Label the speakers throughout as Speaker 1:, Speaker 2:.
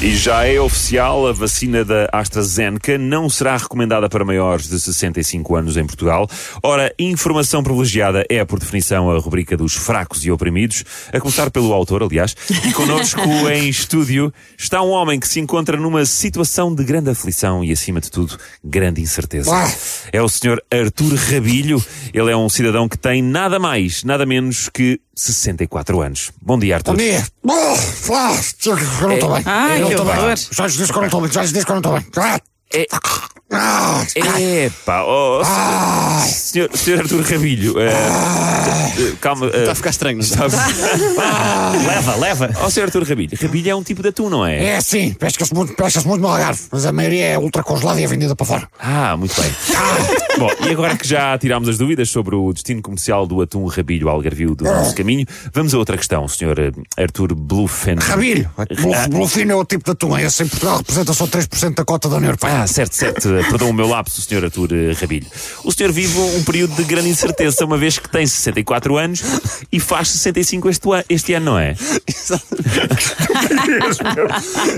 Speaker 1: E já é oficial, a vacina da AstraZeneca não será recomendada para maiores de 65 anos em Portugal. Ora, informação privilegiada é, por definição, a rubrica dos fracos e oprimidos, a começar pelo autor, aliás. E connosco em estúdio está um homem que se encontra numa situação de grande aflição e, acima de tudo, grande incerteza. É o Sr. Artur Rabilho. Ele é um cidadão que tem nada mais, nada menos que 64 anos. Bom dia, Artur.
Speaker 2: Bom dia. Bom, ah, eu não estou bem. Já lhes disse que eu não estou bem. Já lhes disse que eu não estou bem. Ah,
Speaker 1: É-
Speaker 2: ah,
Speaker 1: Epá, oh,
Speaker 2: ah,
Speaker 1: senhor, senhor Artur Rabilho, eh, eh, calma. eh,
Speaker 3: Está a ficar estranho, não está?
Speaker 1: está-
Speaker 3: Leva, leva.
Speaker 1: Ó, senhor Artur Rabilho, Rabilho é um tipo de atum, não é?
Speaker 2: É sim, pesca-se muito, pesca muito no Algarve, mas a maioria é ultra congelada e é vendida para fora.
Speaker 1: Ah, muito bem. Bom, e agora que já tirámos as dúvidas sobre o destino comercial do atum Rabilho Algarvio do nosso caminho, vamos a outra questão, senhor eh, Artur Bluffen.
Speaker 2: Rabilho. Bluff- Bluffino é o tipo de atum. Esse em Portugal representa só 3% da cota da União Europeia.
Speaker 1: Ah, certo, certo. Perdão o meu lapso, Sr. Artur eh, Rabilho. O senhor vive um período de grande incerteza, uma vez que tem 64 anos e faz 65 este, este ano, não é?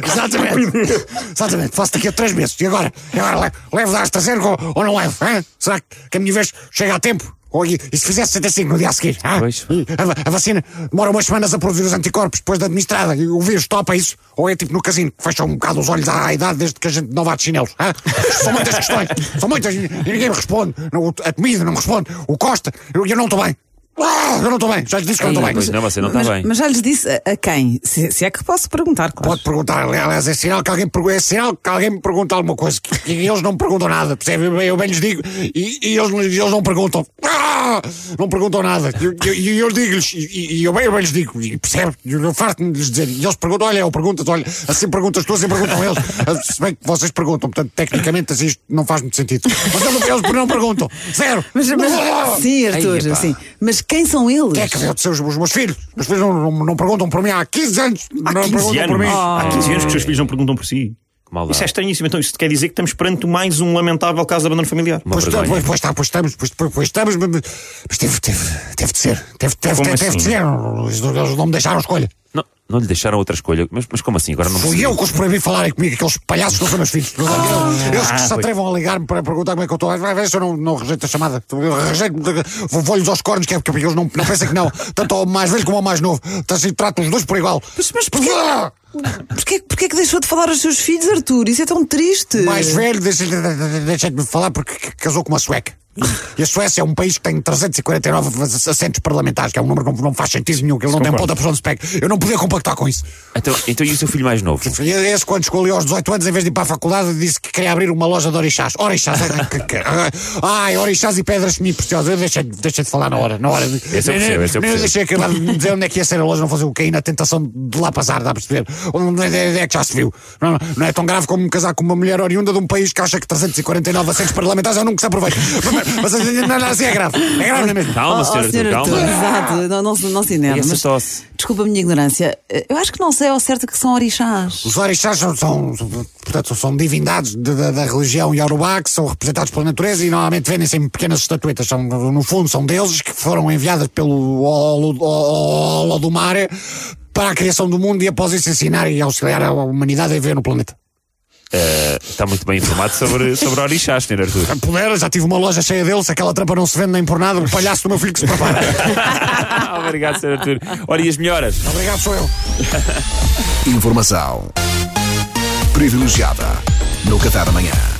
Speaker 2: Exatamente. Exatamente. Faço daqui a 3 meses. E agora? E agora levo, da AstraZeneca ou, ou não levo? hã? Será que a minha vez chega a tempo? Ou, e, e se fizer 65 no dia a seguir?
Speaker 1: Pois.
Speaker 2: A, a vacina demora umas semanas a produzir os anticorpos depois da administrada. E o vírus topa isso? Ou é tipo no casino, que fecha um bocado os olhos à idade desde que a gente não vá de chinelos? São muitas questões. São muitas. E ninguém me responde. A comida não me responde. O Costa. Eu, eu não estou bem. Ah, eu não estou bem. Já lhe disse que eu não estou
Speaker 1: Pois
Speaker 2: bem.
Speaker 1: não, você não está
Speaker 3: mas,
Speaker 1: bem.
Speaker 3: mas já lhes disse a, a quem? Se, se é que posso perguntar, claro.
Speaker 2: Pode perguntar, aliás, é sinal que alguém, pergu- é sinal que alguém me pergunta alguma coisa que, que eles não me perguntam nada, percebe? Eu, bem lhes digo e, e eles, e eles não perguntam. Ah! Não perguntam nada. E eu, eu, eu digo-lhes, e, eu, bem, eu bem lhes digo, e percebe? Eu, eu farto-me de lhes dizer. E eles perguntam, olha, eu pergunto olha, assim perguntas tu, assim perguntam eles. Ah, Se bem que vocês perguntam, portanto, tecnicamente, assim, isto não faz muito sentido. Mas eles, eles não perguntam. Zero.
Speaker 3: Mas, mas-
Speaker 2: Ah!
Speaker 3: sim, Arthur,
Speaker 1: epá.
Speaker 3: sim. Mas quem são eles?
Speaker 2: Quem é que ser os, os meus filhos? Os meus filhos não, não, não perguntam por mim há 15 anos. não
Speaker 4: 15
Speaker 2: perguntam por
Speaker 4: anos.
Speaker 2: mim.
Speaker 4: Há 15 anos que os seus filhos não perguntam por si.
Speaker 1: Maldade.
Speaker 4: Isso é estranhíssimo. Então, isso quer dizer que estamos perante mais um lamentável caso de abandono familiar.
Speaker 1: Uma
Speaker 2: Pois,
Speaker 1: vergonha.
Speaker 2: pois, pois, está, pois estamos, pois, pois, pois estamos, mas, mas teve, teve, teve de ser. Teve, teve, teve, teve de
Speaker 4: assim?
Speaker 2: ser. Eles eles não me deixaram escolha.
Speaker 1: Não, lhe deixaram outra escolha. Mas, mas como assim? Agora não
Speaker 2: Fui eu que os proibi falarem comigo, aqueles palhaços são meus filhos. Eles que se atrevam a ligar-me para perguntar como é que eu estou. Vai ver se eu não, não rejeito a chamada. Eu rejeito, vou- vou-lhes aos cornos, que é porque eles não, não pensam que não. Tanto ao mais velho como ao mais novo. Então, assim, trato os dois por igual.
Speaker 3: Mas, mas porquê,
Speaker 2: Ah!
Speaker 3: porquê, porquê que deixou de falar aos seus filhos, Arthur? Isso é tão triste.
Speaker 2: mais velho, deixa- deixa-me de falar porque casou com uma sueca. E a Suécia é um país que tem 349 assentos parlamentares, que é um número que não- faz sentido nenhum, que ele não tem ponta por onde se pega. Eu não podia compactar com isso.
Speaker 1: Então, então e o seu filho mais novo?
Speaker 2: Esse, quando ali aos 18 anos, em vez de ir para a faculdade, disse que queria abrir uma loja de orixás. Orixás, é- que- que- ai, orixás e pedras semi-preciosas. Eu deixei, deixei de falar na hora. Na hora de,
Speaker 1: Esse eu percebo, esse eu percebo.
Speaker 2: deixei acabar de dizer onde é que ia ser a loja, não fazer o cair na tentação de lá passar, dá a perceber? Onde é, é que já se viu? Não, não é tão grave como me casar com uma mulher oriunda de um país que acha que 349 assentos parlamentares é um número que se aproveita. Mas, não, não, assim é grave. É grave, não é mesmo?
Speaker 1: Calma,
Speaker 3: Oh,
Speaker 1: senhor
Speaker 3: oh,
Speaker 1: Artur,
Speaker 3: senhor
Speaker 1: calma.
Speaker 3: exato, não, não, se- não se enerve.
Speaker 1: Essa
Speaker 3: mas-
Speaker 1: tosse.
Speaker 3: Desculpa a minha ignorância. Eu acho que não sei ao certo que são orixás.
Speaker 2: Os orixás são, são, portanto, são divindades de- da, da religião Yorubá que são representados pela natureza e normalmente vendem-se em pequenas estatuetas. São, no fundo, são deuses que foram enviadas pelo Olo- Olo do mar para a criação do mundo e após isso ensinar e auxiliar a humanidade a viver no planeta.
Speaker 1: Eh, está muito bem informado sobre, sobre orixás, senhor Artur.
Speaker 2: A puder, já tive uma loja cheia deles, se aquela trampa não se vende nem por nada, o palhaço do meu filho que se prepara.
Speaker 1: Obrigado, senhor Artur. Ora, e as melhoras?
Speaker 2: Obrigado, sou eu.
Speaker 5: Informação privilegiada no Café da Manhã.